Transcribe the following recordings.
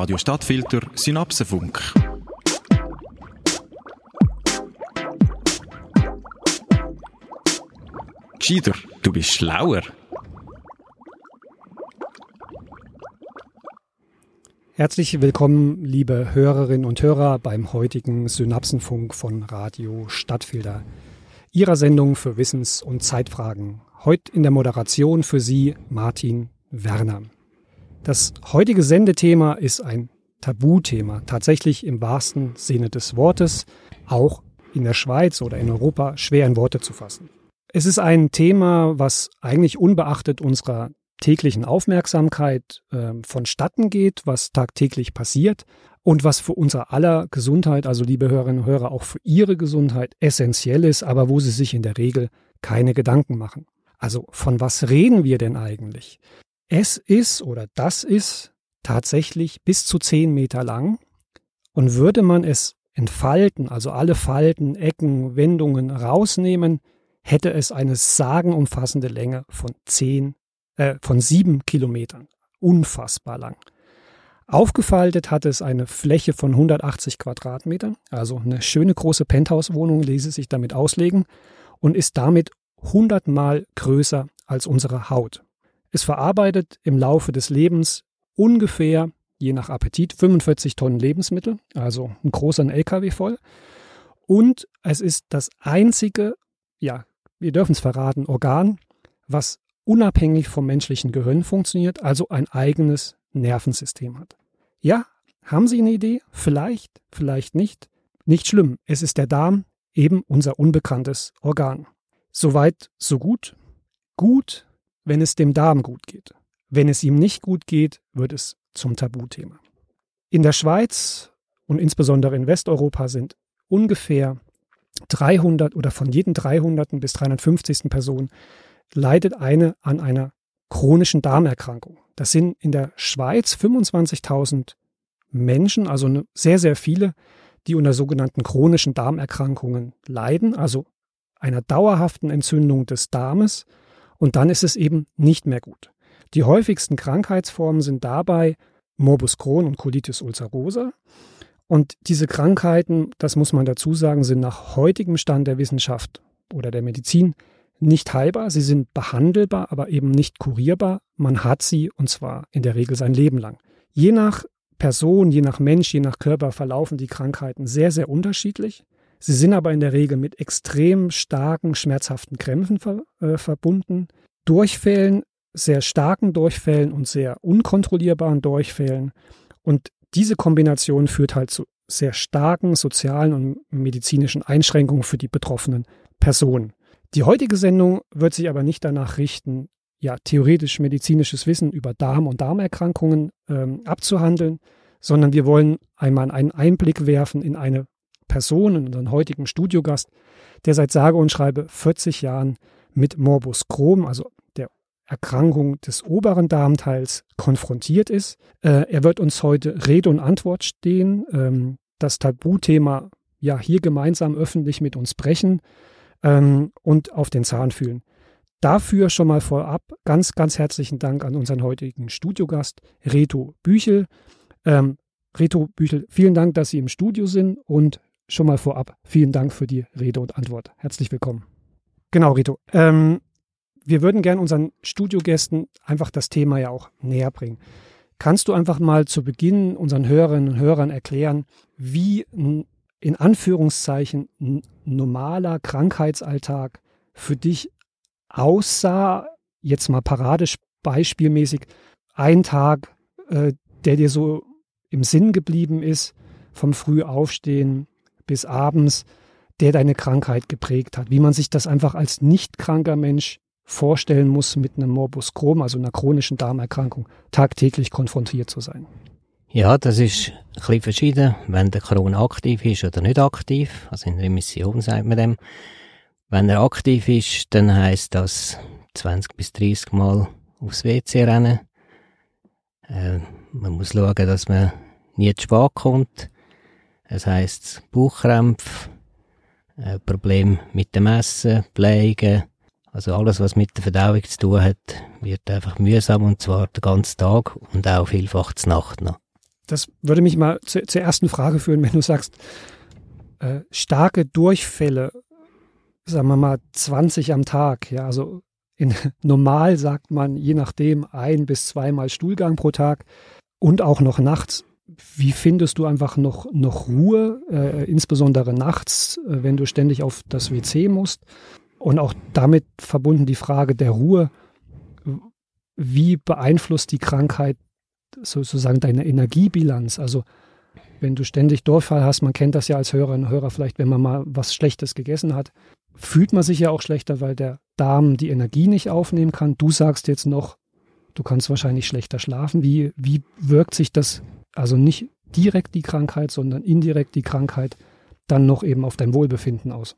Radio Stadtfilter Synapsenfunk. Gescheiter, du bist schlauer. Herzlich willkommen, liebe Hörerinnen und Hörer, beim heutigen Synapsenfunk von Radio Stadtfilter, Ihrer Sendung für Wissens- und Zeitfragen. Heute in der Moderation für Sie Martin Werner. Das heutige Sendethema ist ein Tabuthema, tatsächlich im wahrsten Sinne des Wortes, auch in der Schweiz oder in Europa schwer in Worte zu fassen. Es ist ein Thema, was eigentlich unbeachtet unserer täglichen Aufmerksamkeit äh, vonstatten geht, was tagtäglich passiert und was für unser aller Gesundheit, also liebe Hörerinnen und Hörer, auch für Ihre Gesundheit essentiell ist, aber wo Sie sich in der Regel keine Gedanken machen. Also von was reden wir denn eigentlich? Es ist oder das ist tatsächlich bis zu zehn Meter lang und würde man es entfalten, also alle Falten, Ecken, Wendungen rausnehmen, hätte es eine sagenumfassende Länge von zehn, äh, von sieben Kilometern. Unfassbar lang. Aufgefaltet hat es eine Fläche von 180 Quadratmetern, also eine schöne große Penthouse-Wohnung ließe sich damit auslegen und ist damit hundertmal größer als unsere Haut. Es verarbeitet im Laufe des Lebens ungefähr, je nach Appetit, 45 Tonnen Lebensmittel, also ein großer LKW voll. Und es ist das einzige, ja, wir dürfen es verraten, Organ, was unabhängig vom menschlichen Gehirn funktioniert, also ein eigenes Nervensystem hat. Ja, haben Sie eine Idee? Vielleicht, vielleicht nicht. Nicht schlimm, es ist der Darm, eben unser unbekanntes Organ. Soweit, so gut. Gut, wenn es dem Darm gut geht. Wenn es ihm nicht gut geht, wird es zum Tabuthema. In der Schweiz und insbesondere in Westeuropa sind ungefähr 300 oder von jedem 300. bis 350. Person leidet eine an einer chronischen Darmerkrankung. Das sind in der Schweiz 25.000 Menschen, also sehr, sehr viele, die unter sogenannten chronischen Darmerkrankungen leiden, also einer dauerhaften Entzündung des Darmes und dann ist es eben nicht mehr gut. Die häufigsten Krankheitsformen sind dabei Morbus Crohn und Colitis ulcerosa. Und diese Krankheiten, das muss man dazu sagen, sind nach heutigem Stand der Wissenschaft oder der Medizin nicht heilbar. Sie sind behandelbar, aber eben nicht kurierbar. Man hat sie und zwar in der Regel sein Leben lang. Je nach Person, je nach Mensch, je nach Körper verlaufen die Krankheiten sehr, sehr unterschiedlich. Sie sind aber in der Regel mit extrem starken, schmerzhaften Krämpfen ver, äh, verbunden, Durchfällen, sehr starken Durchfällen und sehr unkontrollierbaren Durchfällen. Und diese Kombination führt halt zu sehr starken sozialen und medizinischen Einschränkungen für die betroffenen Personen. Die heutige Sendung wird sich aber nicht danach richten, ja, theoretisch medizinisches Wissen über Darm- und Darmerkrankungen ähm, abzuhandeln, sondern wir wollen einmal einen Einblick werfen in eine Person, in unseren heutigen Studiogast, der seit sage und schreibe 40 Jahren mit Morbus Crohn, also der Erkrankung des oberen Darmteils, konfrontiert ist. Äh, er wird uns heute Rede und Antwort stehen, ähm, das Tabuthema ja hier gemeinsam öffentlich mit uns brechen ähm, und auf den Zahn fühlen. Dafür schon mal vorab ganz, ganz herzlichen Dank an unseren heutigen Studiogast Reto Büchel. Ähm, Reto Büchel, vielen Dank, dass Sie im Studio sind und schon mal vorab vielen Dank für die Rede und Antwort. Herzlich willkommen. Genau, Rito. Ähm, wir würden gerne unseren Studiogästen einfach das Thema ja auch näher bringen. Kannst du einfach mal zu Beginn unseren Hörerinnen und Hörern erklären, wie in Anführungszeichen ein normaler Krankheitsalltag für dich aussah, jetzt mal paradisch beispielmäßig, ein Tag, äh, der dir so im Sinn geblieben ist, vom Frühaufstehen bis abends, der deine Krankheit geprägt hat. Wie man sich das einfach als nicht kranker Mensch vorstellen muss, mit einem Morbus Crohn, also einer chronischen Darmerkrankung, tagtäglich konfrontiert zu sein. Ja, das ist ein bisschen verschieden, wenn der Crohn aktiv ist oder nicht aktiv. Also in Remission sagt man dem. Wenn er aktiv ist, dann heißt das 20 bis 30 Mal aufs WC rennen. Äh, man muss schauen, dass man nie zu spät kommt. Es heisst Bauchkrämpfe, äh, Problem mit dem Essen, Pflege, also alles, was mit der Verdauung zu tun hat, wird einfach mühsam und zwar den ganzen Tag und auch vielfach zur Nacht noch. Das würde mich mal zu, zur ersten Frage führen, wenn du sagst, äh, starke Durchfälle, sagen wir mal 20 am Tag, ja, also in, normal sagt man je nachdem ein bis zweimal Stuhlgang pro Tag und auch noch nachts. Wie findest du einfach noch, noch Ruhe, äh, insbesondere nachts, äh, wenn du ständig auf das WC musst? Und auch damit verbunden die Frage der Ruhe. Wie beeinflusst die Krankheit sozusagen deine Energiebilanz? Also wenn du ständig Durchfall hast, man kennt das ja als Hörer und Hörer vielleicht, wenn man mal was Schlechtes gegessen hat, fühlt man sich ja auch schlechter, weil der Darm die Energie nicht aufnehmen kann. Du sagst jetzt noch, du kannst wahrscheinlich schlechter schlafen. Wie, wie wirkt sich das, also nicht direkt die Krankheit, sondern indirekt die Krankheit dann noch eben auf dein Wohlbefinden aus?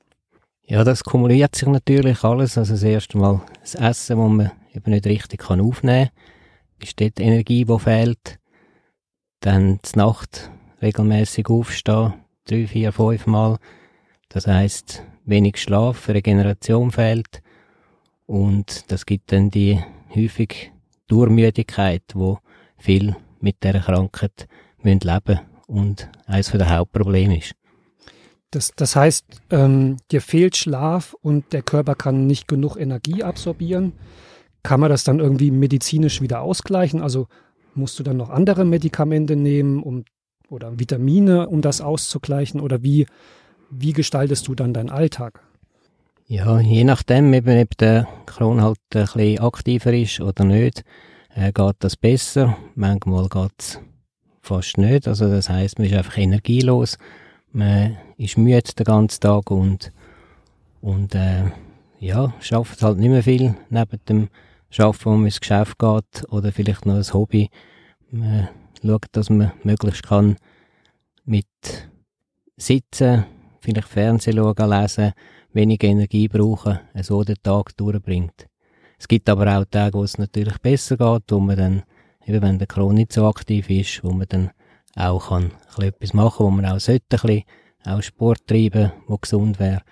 Ja, das kumuliert sich natürlich alles. Also das erste Mal das Essen, das man eben nicht richtig kann aufnehmen kann, ist dort Energie, die fehlt. Dann die Nacht regelmäßig aufstehen, drei, vier, fünf Mal. Das heißt wenig Schlaf, Regeneration fehlt und das gibt dann die häufig Durchmüdigkeit, wo viel mit der Krankheit müssen leben und eines der Hauptprobleme ist. Das, das heißt, ähm, dir fehlt Schlaf und der Körper kann nicht genug Energie absorbieren. Kann man das dann irgendwie medizinisch wieder ausgleichen? Also musst du dann noch andere Medikamente nehmen, um oder Vitamine, um das auszugleichen? Oder wie, wie gestaltest du dann deinen Alltag? Ja, je nachdem, ob der Kron halt ein bisschen aktiver ist oder nicht, äh, geht das besser. Manchmal geht es fast nicht. Also das heißt, man ist einfach energielos, man ist müde den ganzen Tag und, und äh, ja, schafft halt nicht mehr viel neben dem Schaffen, wo man ins Geschäft geht oder vielleicht noch ein Hobby. Man schaut, dass man möglichst kann mit Sitzen, vielleicht Fernsehen schauen, lesen, weniger Energie brauchen, so den Tag durchbringt. Es gibt aber auch Tage, wo es natürlich besser geht, wo man dann, eben wenn der Kron nicht so aktiv ist, wo man dann auch kann ein etwas machen, wo man auch sollte, ein bisschen auch Sport treiben, wo gesund wäre.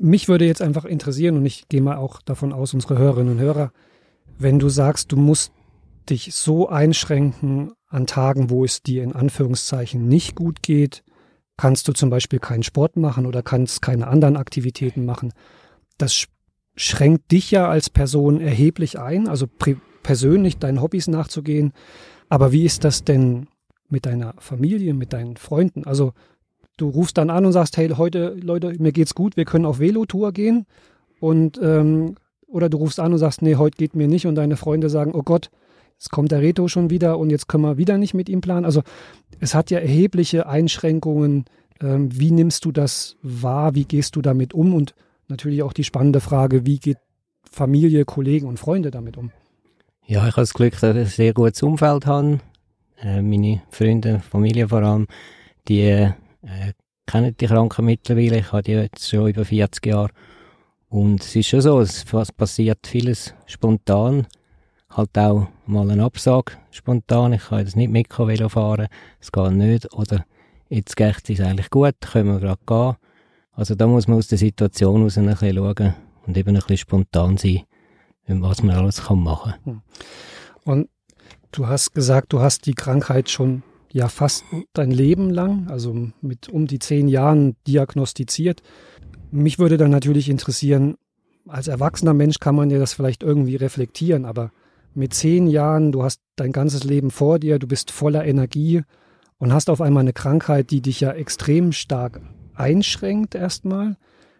Mich würde jetzt einfach interessieren, und ich gehe mal auch davon aus, unsere Hörerinnen und Hörer, wenn du sagst, du musst dich so einschränken an Tagen, wo es dir in Anführungszeichen nicht gut geht, kannst du zum Beispiel keinen Sport machen oder kannst keine anderen Aktivitäten machen. Das schränkt dich ja als Person erheblich ein, also persönlich deinen Hobbys nachzugehen. Aber wie ist das denn mit deiner Familie, mit deinen Freunden? Also du rufst dann an und sagst, hey heute, Leute, mir geht's gut, wir können auf Velotour gehen. Und ähm, oder du rufst an und sagst, nee, heute geht mir nicht und deine Freunde sagen, oh Gott, jetzt kommt der Reto schon wieder und jetzt können wir wieder nicht mit ihm planen. Also es hat ja erhebliche Einschränkungen. Ähm, wie nimmst du das wahr? Wie gehst du damit um? Und natürlich auch die spannende Frage, wie geht Familie, Kollegen und Freunde damit um? Ja, ich habe das Glück, dass ich ein sehr gutes Umfeld habe. Äh, meine Freunde, Familie vor allem, die äh, kennen die Kranken mittlerweile. Ich habe die jetzt schon über 40 Jahre. Und es ist schon so, es passiert vieles spontan halt auch mal eine Absage spontan. Ich kann jetzt nicht mit Velo fahren, es geht nicht. Oder jetzt geht es eigentlich gut, können wir gerade gehen. Also da muss man aus der Situation raus ein bisschen schauen und eben ein bisschen spontan sein, was man alles kann machen kann. Hm. Und du hast gesagt, du hast die Krankheit schon ja fast dein Leben lang, also mit um die zehn Jahren diagnostiziert. Mich würde dann natürlich interessieren, als erwachsener Mensch kann man ja das vielleicht irgendwie reflektieren, aber mit zehn Jahren, du hast dein ganzes Leben vor dir, du bist voller Energie und hast auf einmal eine Krankheit, die dich ja extrem stark einschränkt erstmal.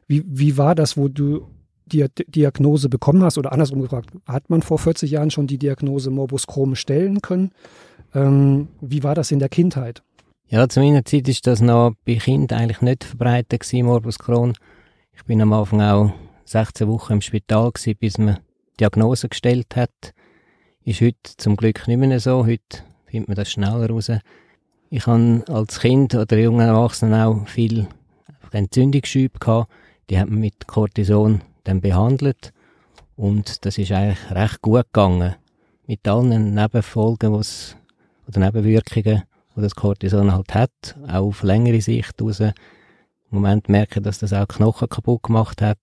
Wie, wie war das, wo du die Diagnose bekommen hast? Oder andersrum gefragt, hat man vor 40 Jahren schon die Diagnose Morbus Crohn stellen können? Ähm, wie war das in der Kindheit? Ja, zu meiner Zeit ist das noch bei Kind eigentlich nicht verbreitet gewesen, Morbus Crohn. Ich bin am Anfang auch 16 Wochen im Spital gewesen, bis man Diagnose gestellt hat. Ist heute zum Glück nicht mehr so. Heute findet man das schneller raus. Ich habe als Kind oder junger Erwachsener auch viel Entzündungsschübe gehabt. Die hat man mit Cortison dann behandelt. Und das ist eigentlich recht gut gegangen. Mit allen Nebenfolgen, was, oder Nebenwirkungen, die das Cortison halt hat, auch auf längere Sicht raus. Im Moment merke ich, dass das auch Knochen kaputt gemacht hat.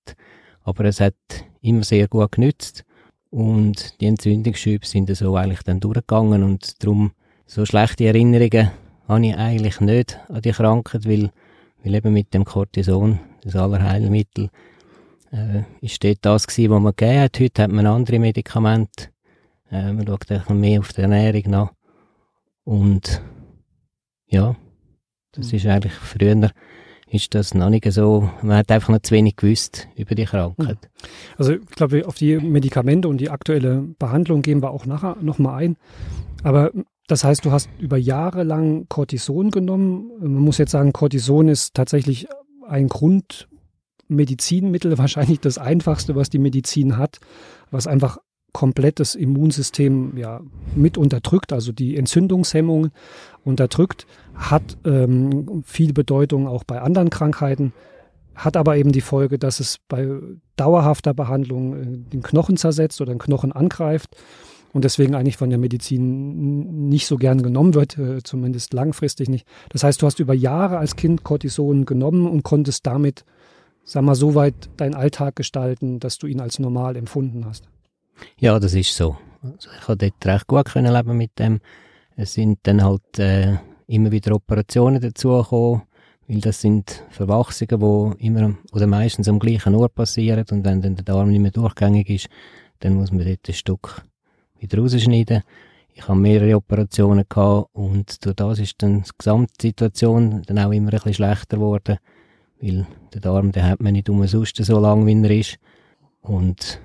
Aber es hat immer sehr gut genützt. Und die Entzündungsschübe sind so eigentlich dann durchgegangen und darum so schlechte Erinnerungen habe ich eigentlich nicht an die Krankheit, weil, weil eben mit dem Cortison, das Allerheilmittel, äh, ist dort das gewesen, was man gegeben hat. Heute hat man andere Medikamente. Äh, man schaut ein mehr auf die Ernährung nach. Und ja, das ist eigentlich früher ist das noch nicht so, man hat einfach noch zu wenig gewusst über die Krankheit. Also ich glaube, auf die Medikamente und die aktuelle Behandlung gehen wir auch nachher nochmal ein. Aber das heißt, du hast über Jahre lang Cortison genommen. Man muss jetzt sagen, Cortison ist tatsächlich ein Grundmedizinmittel, wahrscheinlich das einfachste, was die Medizin hat, was einfach komplett das Immunsystem ja mit unterdrückt, also die Entzündungshemmung unterdrückt, hat ähm, viel Bedeutung auch bei anderen Krankheiten, hat aber eben die Folge, dass es bei dauerhafter Behandlung äh, den Knochen zersetzt oder den Knochen angreift und deswegen eigentlich von der Medizin nicht so gern genommen wird, äh, zumindest langfristig nicht. Das heißt, du hast über Jahre als Kind Cortison genommen und konntest damit, sag mal, so weit deinen Alltag gestalten, dass du ihn als normal empfunden hast. Ja, das ist so. Also ich konnte dort recht gut können leben mit dem. Es sind dann halt äh, immer wieder Operationen dazugekommen, weil das sind Verwachsungen, die immer oder meistens am gleichen Ort passieren und wenn dann der Darm nicht mehr durchgängig ist, dann muss man dort ein Stück wieder rausschneiden. Ich habe mehrere Operationen gehabt und durch das ist dann die Gesamtsituation dann auch immer ein bisschen schlechter geworden, weil der Darm, den hat man nicht umsonst so lang, wie er ist. Und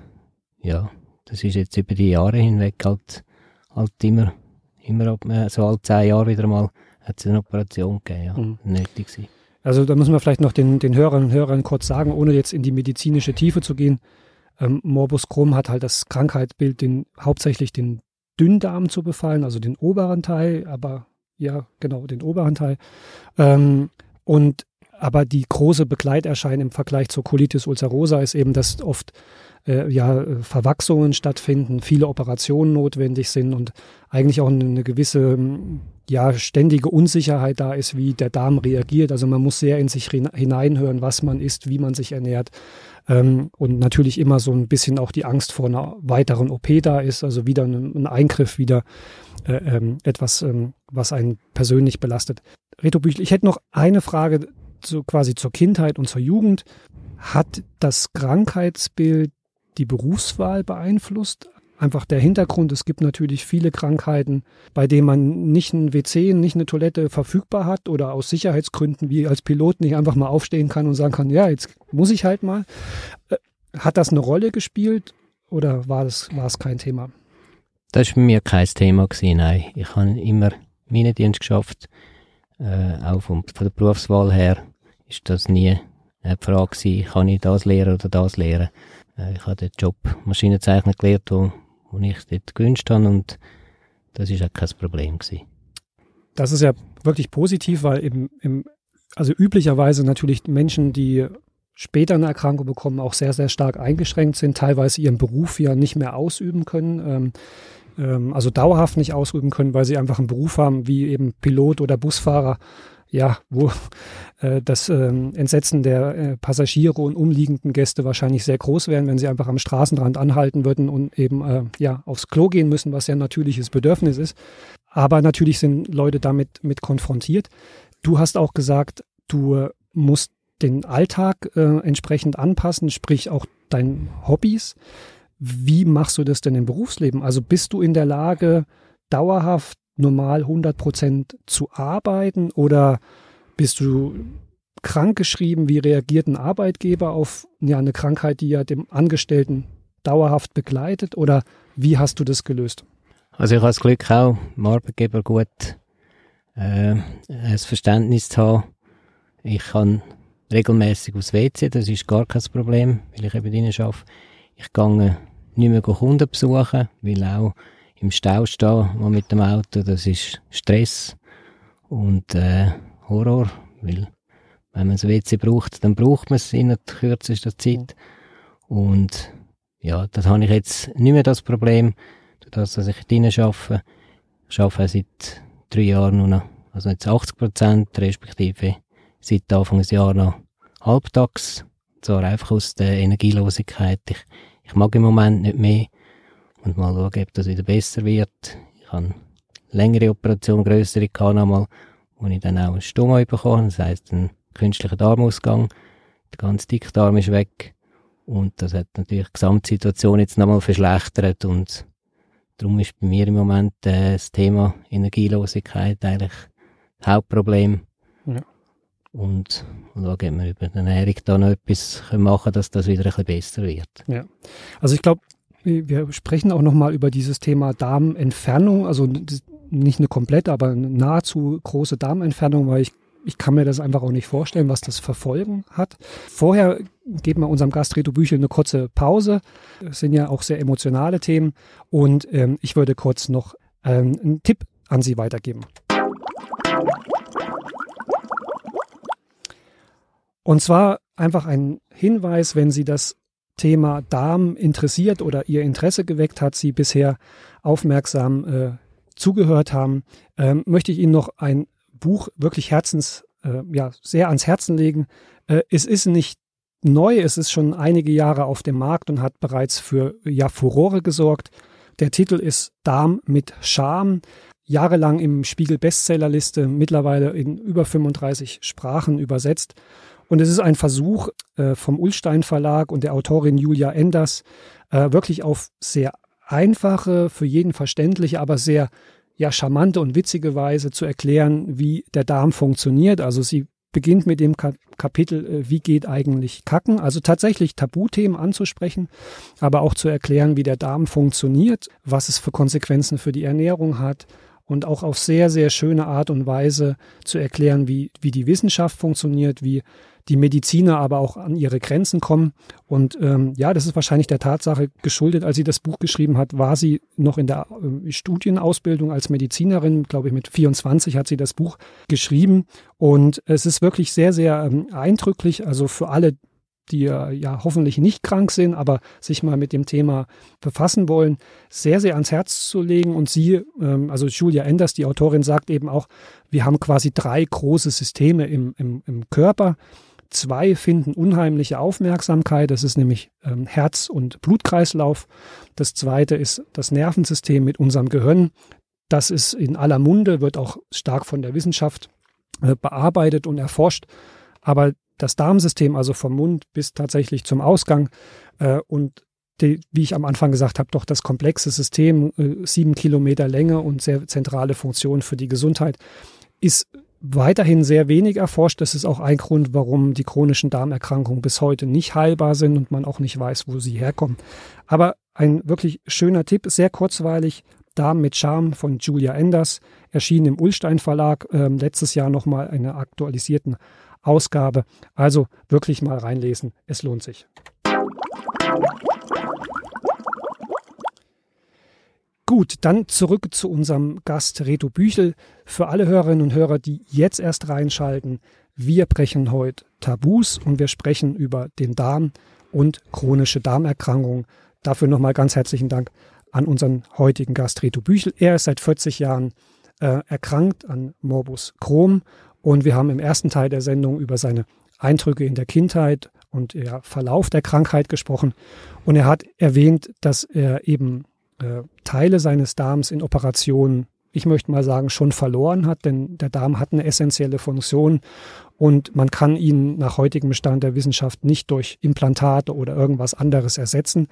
ja, das ist jetzt über die Jahre hinweg halt, halt immer, immer so alle zehn Jahre wieder mal hat es eine Operation gegeben, ja, mhm. nötig gewesen. Also da müssen wir vielleicht noch den, den Hörern und Hörern kurz sagen, ohne jetzt in die medizinische Tiefe zu gehen. Ähm, Morbus Crohn hat halt das Krankheitsbild, den, hauptsächlich den Dünndarm zu befallen, also den oberen Teil, aber ja, genau, den oberen Teil. Ähm, und aber die große Begleiterscheinung im Vergleich zur Colitis ulcerosa ist eben, dass oft äh, ja, Verwachsungen stattfinden, viele Operationen notwendig sind und eigentlich auch eine gewisse ja, ständige Unsicherheit da ist, wie der Darm reagiert. Also man muss sehr in sich hineinhören, was man isst, wie man sich ernährt. Ähm, und natürlich immer so ein bisschen auch die Angst vor einer weiteren OP da ist, also wieder ein, ein Eingriff, wieder äh, ähm, etwas, ähm, was einen persönlich belastet. Reto Büchel, ich hätte noch eine Frage zu, quasi zur Kindheit und zur Jugend. Hat das Krankheitsbild die Berufswahl beeinflusst. Einfach der Hintergrund, es gibt natürlich viele Krankheiten, bei denen man nicht ein WC, nicht eine Toilette verfügbar hat oder aus Sicherheitsgründen wie als Pilot nicht einfach mal aufstehen kann und sagen kann, ja, jetzt muss ich halt mal. Äh, hat das eine Rolle gespielt oder war, das, war es kein Thema? Das war mir kein Thema gewesen, nein. Ich habe immer meinen Dienst geschafft, äh, auch von, von der Berufswahl her ist das nie eine Frage gewesen, kann ich das lehren oder das lehren. Äh, ich habe den Job Maschinenzeichner gelernt, wo, wo ich dort gewünscht habe und das ist auch kein Problem gewesen. Das ist ja wirklich positiv, weil im, im, also üblicherweise natürlich Menschen, die später eine Erkrankung bekommen, auch sehr, sehr stark eingeschränkt sind, teilweise ihren Beruf ja nicht mehr ausüben können, ähm, ähm, also dauerhaft nicht ausüben können, weil sie einfach einen Beruf haben wie eben Pilot oder Busfahrer, ja, wo äh, das ähm, Entsetzen der äh, Passagiere und umliegenden Gäste wahrscheinlich sehr groß wären, wenn sie einfach am Straßenrand anhalten würden und eben äh, ja aufs Klo gehen müssen, was ja ein natürliches Bedürfnis ist. Aber natürlich sind Leute damit mit konfrontiert. Du hast auch gesagt, du musst den Alltag äh, entsprechend anpassen, sprich auch deinen Hobbys. Wie machst du das denn im Berufsleben? Also bist du in der Lage, dauerhaft normal 100 Prozent zu arbeiten oder bist du krankgeschrieben? Wie reagiert ein Arbeitgeber auf ja, eine Krankheit, die ja dem Angestellten dauerhaft begleitet oder wie hast du das gelöst? Also ich habe das Glück auch, dem Arbeitgeber gut äh, ein Verständnis zu haben. Ich kann regelmäßig aufs WC, das ist gar kein Problem, weil ich eben drinnen arbeite. Ich gehe nicht mehr Kunden besuchen, weil auch im Stau stehen mit dem Auto, das ist Stress und äh, Horror, weil wenn man ein WC braucht, dann braucht man es in der kürzesten Zeit. Und ja, das habe ich jetzt nicht mehr das Problem, dass ich drinnen arbeite. Ich arbeite seit drei Jahren nur noch, also jetzt 80 Prozent, respektive seit Anfang des Jahres noch halbtags. Und zwar einfach aus der Energielosigkeit. Ich, ich mag im Moment nicht mehr und mal schauen, ob das wieder besser wird. Ich habe längere Operation, größere gehabt einmal, wo ich dann auch einen Stoma bekommen das heisst, einen künstlichen Darmausgang. Der ganze Dickdarm ist weg. Und das hat natürlich die Gesamtsituation jetzt nochmal verschlechtert und darum ist bei mir im Moment äh, das Thema Energielosigkeit eigentlich das Hauptproblem. Ja. Und, und schauen, ob wir über die Ernährung da noch etwas machen können, dass das wieder ein bisschen besser wird. Ja. Also ich glaube, wir sprechen auch nochmal über dieses Thema Darmentfernung, also nicht eine komplette, aber eine nahezu große Darmentfernung, weil ich, ich kann mir das einfach auch nicht vorstellen, was das Verfolgen hat. Vorher geben wir unserem Gast Reto Büchel eine kurze Pause. Das sind ja auch sehr emotionale Themen und ähm, ich würde kurz noch ähm, einen Tipp an Sie weitergeben. Und zwar einfach ein Hinweis, wenn Sie das Thema Darm interessiert oder Ihr Interesse geweckt hat, Sie bisher aufmerksam äh, zugehört haben, ähm, möchte ich Ihnen noch ein Buch wirklich herzens, äh, ja, sehr ans Herzen legen. Äh, es ist nicht neu, es ist schon einige Jahre auf dem Markt und hat bereits für ja, Furore gesorgt. Der Titel ist Darm mit Charme. Jahrelang im Spiegel Bestsellerliste, mittlerweile in über 35 Sprachen übersetzt. Und es ist ein Versuch äh, vom Ulstein Verlag und der Autorin Julia Enders, äh, wirklich auf sehr einfache, für jeden verständliche, aber sehr ja, charmante und witzige Weise zu erklären, wie der Darm funktioniert. Also sie beginnt mit dem Kapitel, äh, wie geht eigentlich Kacken, also tatsächlich Tabuthemen anzusprechen, aber auch zu erklären, wie der Darm funktioniert, was es für Konsequenzen für die Ernährung hat und auch auf sehr, sehr schöne Art und Weise zu erklären, wie, wie die Wissenschaft funktioniert, wie die Mediziner aber auch an ihre Grenzen kommen. Und ähm, ja, das ist wahrscheinlich der Tatsache geschuldet, als sie das Buch geschrieben hat, war sie noch in der äh, Studienausbildung als Medizinerin, glaube ich mit 24 hat sie das Buch geschrieben. Und es ist wirklich sehr, sehr ähm, eindrücklich, also für alle, die ja hoffentlich nicht krank sind, aber sich mal mit dem Thema befassen wollen, sehr, sehr ans Herz zu legen. Und sie, ähm, also Julia Enders, die Autorin, sagt eben auch, wir haben quasi drei große Systeme im, im, im Körper. Zwei finden unheimliche Aufmerksamkeit. Das ist nämlich ähm, Herz- und Blutkreislauf. Das zweite ist das Nervensystem mit unserem Gehirn. Das ist in aller Munde, wird auch stark von der Wissenschaft äh, bearbeitet und erforscht. Aber das Darmsystem, also vom Mund bis tatsächlich zum Ausgang äh, und die, wie ich am Anfang gesagt habe, doch das komplexe System, äh, sieben Kilometer Länge und sehr zentrale Funktion für die Gesundheit, ist weiterhin sehr wenig erforscht. Das ist auch ein Grund, warum die chronischen Darmerkrankungen bis heute nicht heilbar sind und man auch nicht weiß, wo sie herkommen. Aber ein wirklich schöner Tipp, sehr kurzweilig. Darm mit Charme von Julia Enders, erschien im Ulstein Verlag, äh, letztes Jahr nochmal eine aktualisierten Ausgabe. Also wirklich mal reinlesen, es lohnt sich. Gut, dann zurück zu unserem Gast Reto Büchel. Für alle Hörerinnen und Hörer, die jetzt erst reinschalten, wir brechen heute Tabus und wir sprechen über den Darm und chronische Darmerkrankungen. Dafür nochmal ganz herzlichen Dank an unseren heutigen Gast Reto Büchel. Er ist seit 40 Jahren äh, erkrankt an Morbus Crohn und wir haben im ersten Teil der Sendung über seine Eindrücke in der Kindheit und der Verlauf der Krankheit gesprochen. Und er hat erwähnt, dass er eben äh, Teile seines Darms in Operationen, ich möchte mal sagen, schon verloren hat, denn der Darm hat eine essentielle Funktion und man kann ihn nach heutigem Stand der Wissenschaft nicht durch Implantate oder irgendwas anderes ersetzen.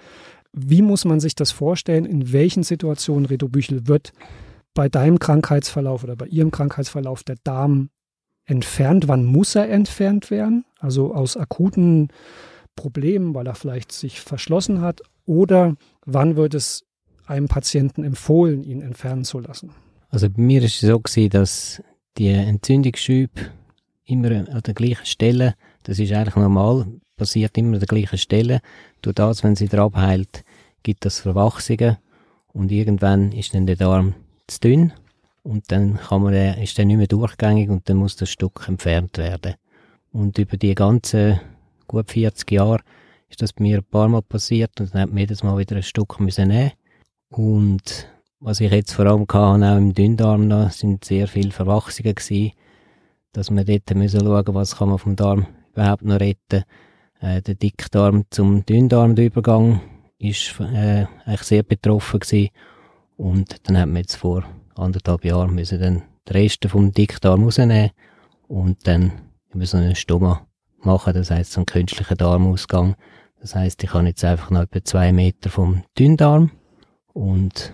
Wie muss man sich das vorstellen? In welchen Situationen, Reto Büchel, wird bei deinem Krankheitsverlauf oder bei Ihrem Krankheitsverlauf der Darm entfernt? Wann muss er entfernt werden? Also aus akuten Problemen, weil er vielleicht sich verschlossen hat? Oder wann wird es einem Patienten empfohlen, ihn entfernen zu lassen? Also bei mir ist es so gewesen, dass die Entzündungsschübe immer an der gleichen Stelle, das ist eigentlich normal, passiert immer an der gleichen Stelle. Durch das, wenn sie drauf heilt, gibt das Verwachsungen und irgendwann ist dann der Darm zu dünn und dann kann man, ist der nicht mehr durchgängig und dann muss das Stück entfernt werden. Und über die ganzen gut 40 Jahre ist das bei mir ein paar Mal passiert und dann hat man jedes Mal wieder ein Stück müssen nehmen. Und was ich jetzt vor allem hatte, auch im Dünndarm noch, sind sehr viele Verwachsungen gewesen, dass man dort müssen schauen, was kann man vom Darm überhaupt noch retten. Äh, der Dickdarm zum Dünndarm, der Übergang, ist äh, eigentlich sehr betroffen gewesen. Und dann hat man jetzt vor anderthalb Jahren müssen dann den Rest vom Dickdarm rausnehmen und dann über so einen Stoma machen, das heisst so einen künstlichen Darmausgang. Das heisst, ich habe jetzt einfach noch etwa zwei Meter vom Dünndarm und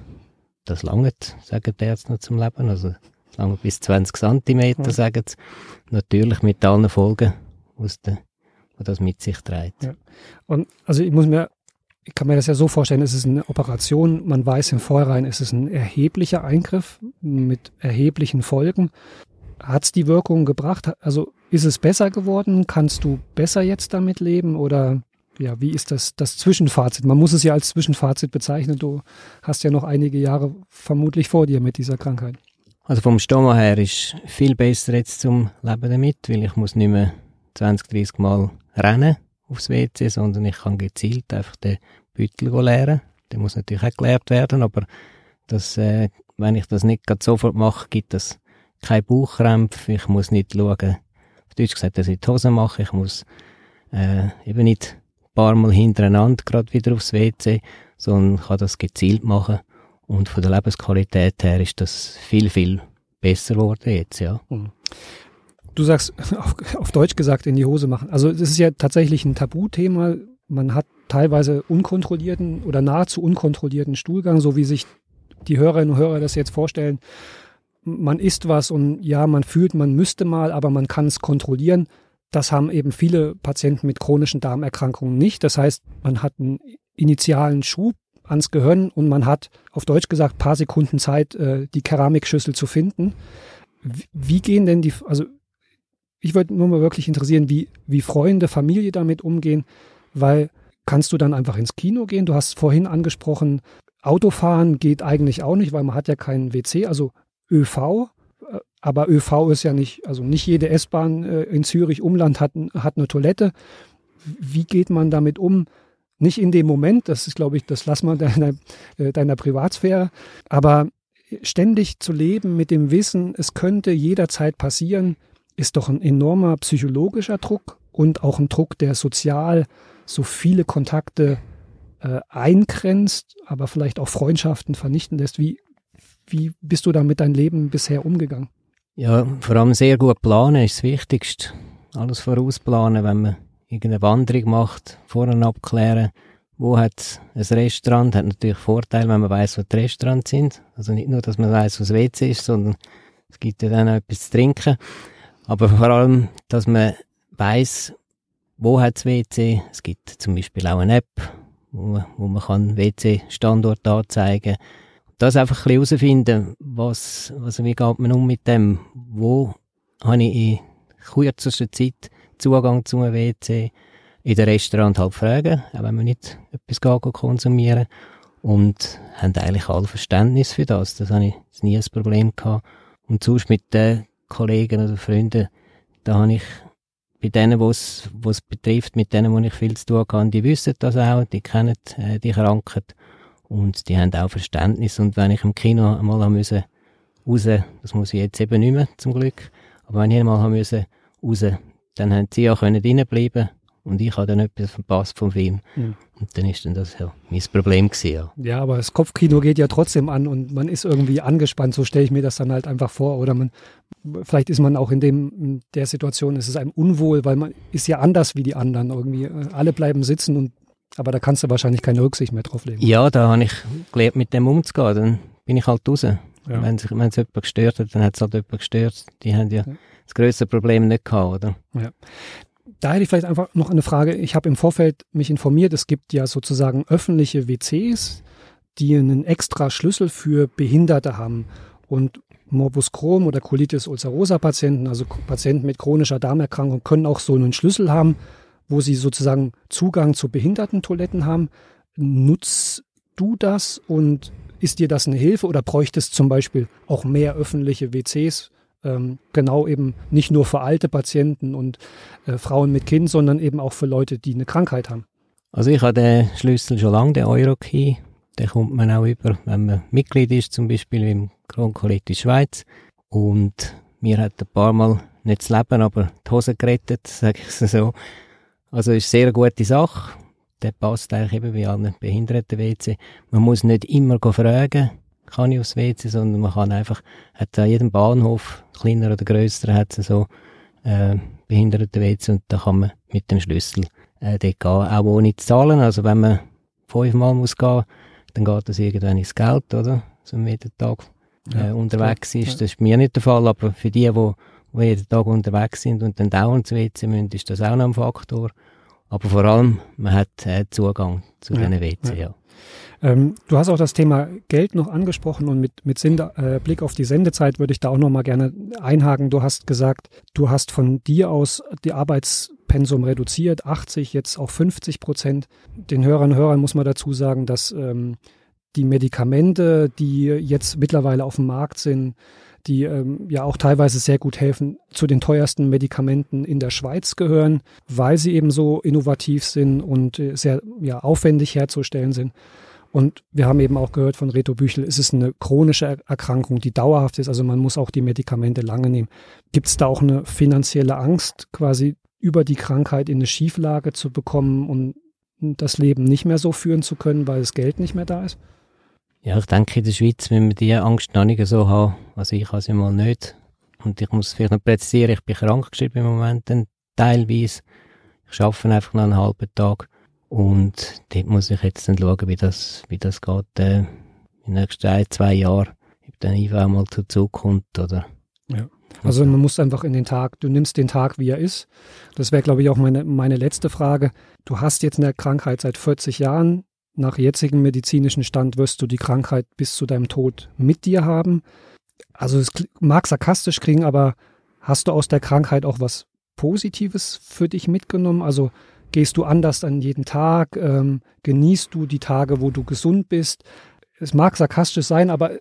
das langt, sagen die Ärzte noch zum Leben, also lange bis 20 Zentimeter, ja. sagen sie. Natürlich mit allen Folgen, was, der, was das mit sich trägt. Ja. Und also ich muss mir ich kann mir das ja so vorstellen, es ist eine Operation, man weiß im Vorhinein, es ist ein erheblicher Eingriff mit erheblichen Folgen. Hat es die Wirkung gebracht? Also ist es besser geworden? Kannst du besser jetzt damit leben? Oder ja, wie ist das, das Zwischenfazit? Man muss es ja als Zwischenfazit bezeichnen. Du hast ja noch einige Jahre vermutlich vor dir mit dieser Krankheit. Also vom Stoma her ist viel besser jetzt zum Leben damit, weil ich muss nicht mehr 20, 30 Mal rennen aufs WC, sondern ich kann gezielt einfach den Beutel leeren. Der muss natürlich auch geleert werden, aber das, äh, wenn ich das nicht sofort mache, gibt es keine Bauchkrämpfe. Ich muss nicht schauen, auf Deutsch gesagt, dass ich die Hose mache. Ich muss äh, eben nicht paar Mal hintereinander gerade wieder aufs WC, sondern kann das gezielt machen. Und von der Lebensqualität her ist das viel, viel besser geworden jetzt, ja. Mhm. Du sagst, auf, auf Deutsch gesagt, in die Hose machen. Also das ist ja tatsächlich ein Tabuthema. Man hat teilweise unkontrollierten oder nahezu unkontrollierten Stuhlgang, so wie sich die Hörerinnen und Hörer das jetzt vorstellen. Man isst was und ja, man fühlt, man müsste mal, aber man kann es kontrollieren. Das haben eben viele Patienten mit chronischen Darmerkrankungen nicht. Das heißt, man hat einen initialen Schub ans Gehirn und man hat, auf Deutsch gesagt, paar Sekunden Zeit, äh, die Keramikschüssel zu finden. Wie gehen denn die, also ich würde nur mal wirklich interessieren, wie, wie Freunde, Familie damit umgehen, weil kannst du dann einfach ins Kino gehen? Du hast vorhin angesprochen, Autofahren geht eigentlich auch nicht, weil man hat ja keinen WC, also ÖV. Aber ÖV ist ja nicht, also nicht jede S-Bahn äh, in Zürich Umland hat, hat eine Toilette. Wie geht man damit um? Nicht in dem Moment, das ist, glaube ich, das lass mal deiner, äh, deiner Privatsphäre, aber ständig zu leben mit dem Wissen, es könnte jederzeit passieren, ist doch ein enormer psychologischer Druck und auch ein Druck, der sozial so viele Kontakte äh, eingrenzt, aber vielleicht auch Freundschaften vernichten lässt. Wie, wie bist du da mit deinem Leben bisher umgegangen? Ja, vor allem sehr gut planen ist das Wichtigste. Alles vorausplanen, wenn man irgendeine Wanderung macht, vorher abklären, wo hat ein Restaurant, hat natürlich Vorteil, wenn man weiß, wo die Restaurants sind. Also nicht nur, dass man weiß, wo das WC ist, sondern es gibt ja dann auch etwas zu trinken. Aber vor allem, dass man weiß, wo hat das WC. Es gibt zum Beispiel auch eine App, wo, wo man kann WC-Standort anzeigen kann. Das einfach ein bisschen herausfinden, was, also wie geht man um mit dem, wo habe ich in kürzester Zeit Zugang zum WC, in den Restaurant halt fragen, auch wenn man nicht etwas geht, konsumieren und haben eigentlich alle Verständnis für das. Das habe ich nie ein Problem gehabt. Und sonst mit den Kollegen oder Freunden, da habe ich bei denen, was es betrifft, mit denen, wo ich viel zu tun habe, die wissen das auch, die kennen äh, die Krankheit und die haben auch Verständnis. Und wenn ich im Kino einmal haben müssen, raus, das muss ich jetzt eben nicht mehr, zum Glück, aber wenn ich einmal haben müssen, raus, dann haben sie auch können reinbleiben und ich habe dann etwas verpasst vom Film. Ja. Und dann ist dann das ja mein Problem gewesen, ja. Ja, aber das Kopfkino geht ja trotzdem an und man ist irgendwie angespannt, so stelle ich mir das dann halt einfach vor. Oder man, vielleicht ist man auch in dem, in der Situation, ist es einem unwohl, weil man ist ja anders wie die anderen irgendwie. Alle bleiben sitzen und, aber da kannst du wahrscheinlich keine Rücksicht mehr drauf legen. Ja, da habe ich gelernt, mit dem umzugehen. Dann bin ich halt raus. Ja. Wenn es jemand gestört hat, dann hat es halt jemand gestört. Die haben ja, ja. das größte Problem nicht gehabt, oder? Ja da hätte ich vielleicht einfach noch eine Frage. Ich habe im Vorfeld mich informiert, es gibt ja sozusagen öffentliche WCs, die einen extra Schlüssel für Behinderte haben. Und Morbus Crohn oder Colitis ulcerosa Patienten, also Patienten mit chronischer Darmerkrankung, können auch so einen Schlüssel haben, wo sie sozusagen Zugang zu Behindertentoiletten haben. Nutzt du das und ist dir das eine Hilfe oder bräuchtest zum Beispiel auch mehr öffentliche WCs ähm, genau eben nicht nur für alte Patienten und äh, Frauen mit Kind, sondern eben auch für Leute, die eine Krankheit haben. Also ich habe den Schlüssel schon lange, den Eurokey. Den kommt man auch über, wenn man Mitglied ist, zum Beispiel im Kronkolitis Schweiz. Und mir hat ein paar Mal nicht das Leben, aber die Hose gerettet, sage ich so. Also ist eine sehr gute Sache. Der passt eigentlich eben wie einen Behinderten-WC. Man muss nicht immer fragen, kann ich aufs WC, sondern man kann einfach, hat an jedem Bahnhof, kleiner oder grösser, hat so äh, behinderte WC und da kann man mit dem Schlüssel äh, dort gehen, auch ohne zu zahlen. Also wenn man fünfmal muss gehen, dann geht das irgendwann ins Geld, oder? So jeden Tag äh, ja, unterwegs ist. Das ist mir nicht der Fall, aber für die, die, die jeden Tag unterwegs sind und dann dauernd zu WC müssen, ist das auch noch ein Faktor. Aber vor allem, man hat äh, Zugang zu ja, diesen WC, ja. ja. Ähm, du hast auch das Thema Geld noch angesprochen und mit, mit Sinn, äh, Blick auf die Sendezeit würde ich da auch noch mal gerne einhaken. Du hast gesagt, du hast von dir aus die Arbeitspensum reduziert, 80, jetzt auf 50 Prozent. Den Hörern und Hörern muss man dazu sagen, dass ähm, die Medikamente, die jetzt mittlerweile auf dem Markt sind, die ähm, ja auch teilweise sehr gut helfen, zu den teuersten Medikamenten in der Schweiz gehören, weil sie eben so innovativ sind und äh, sehr ja, aufwendig herzustellen sind. Und wir haben eben auch gehört von Reto Büchel, es ist eine chronische Erkrankung, die dauerhaft ist. Also man muss auch die Medikamente lange nehmen. Gibt es da auch eine finanzielle Angst, quasi über die Krankheit in eine Schieflage zu bekommen und das Leben nicht mehr so führen zu können, weil das Geld nicht mehr da ist? Ja, ich denke, in der Schweiz wenn wir diese Angst noch nicht so haben. Also ich habe sie mal nicht. Und ich muss vielleicht noch präzisieren, ich bin krankgeschrieben im Moment dann teilweise. Ich arbeite einfach noch einen halben Tag. Und dort muss ich jetzt dann schauen, wie das, wie das geht, äh, in den nächsten ein, zwei Jahren, ob dann einfach mal zu Zug kommt, oder? Ja. Also man muss einfach in den Tag, du nimmst den Tag, wie er ist. Das wäre, glaube ich, auch meine, meine letzte Frage. Du hast jetzt eine Krankheit seit 40 Jahren. Nach jetzigem medizinischen Stand wirst du die Krankheit bis zu deinem Tod mit dir haben. Also es mag sarkastisch klingen, aber hast du aus der Krankheit auch was Positives für dich mitgenommen? Also gehst du anders an jeden Tag? Ähm, genießt du die Tage, wo du gesund bist? Es mag sarkastisch sein, aber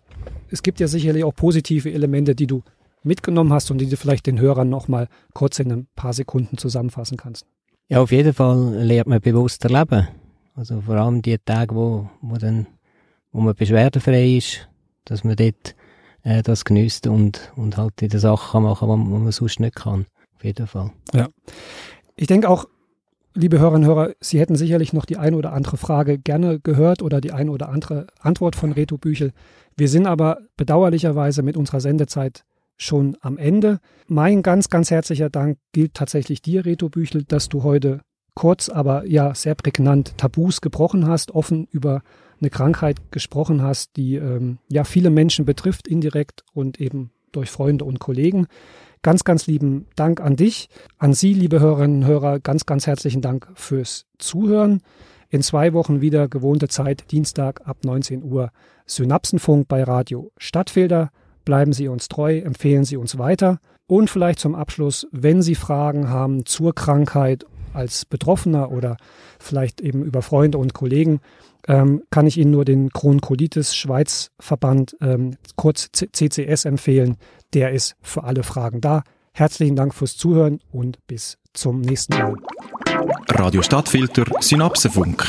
es gibt ja sicherlich auch positive Elemente, die du mitgenommen hast und die du vielleicht den Hörern noch mal kurz in ein paar Sekunden zusammenfassen kannst. Ja, auf jeden Fall lernt man bewusster leben. Also vor allem die Tage, wo, wo, dann, wo man beschwerdefrei ist, dass man dort äh, das genießt und, und halt die Sachen machen kann, die man sonst nicht kann. Auf jeden Fall. Ja. Ich denke auch, liebe Hörerinnen und Hörer, Sie hätten sicherlich noch die eine oder andere Frage gerne gehört oder die eine oder andere Antwort von Reto Büchel. Wir sind aber bedauerlicherweise mit unserer Sendezeit schon am Ende. Mein ganz, ganz herzlicher Dank gilt tatsächlich dir, Reto Büchel, dass du heute kurz, aber ja sehr prägnant Tabus gebrochen hast, offen über eine Krankheit gesprochen hast, die ähm, ja viele Menschen betrifft, indirekt und eben durch Freunde und Kollegen. Ganz, ganz lieben Dank an dich, an Sie, liebe Hörerinnen und Hörer, ganz, ganz herzlichen Dank fürs Zuhören. In zwei Wochen wieder gewohnte Zeit, Dienstag ab 19 Uhr, Synapsenfunk bei Radio Stadtfilter. Bleiben Sie uns treu, empfehlen Sie uns weiter. Und vielleicht zum Abschluss, wenn Sie Fragen haben zur Krankheit als Betroffener oder vielleicht eben über Freunde und Kollegen, ähm, kann ich Ihnen nur den Kronkolitis Schweiz Verband, ähm, kurz CCS, empfehlen. Der ist für alle Fragen da. Herzlichen Dank fürs Zuhören und bis zum nächsten Mal. Radio Stadtfilter Synapsenfunk.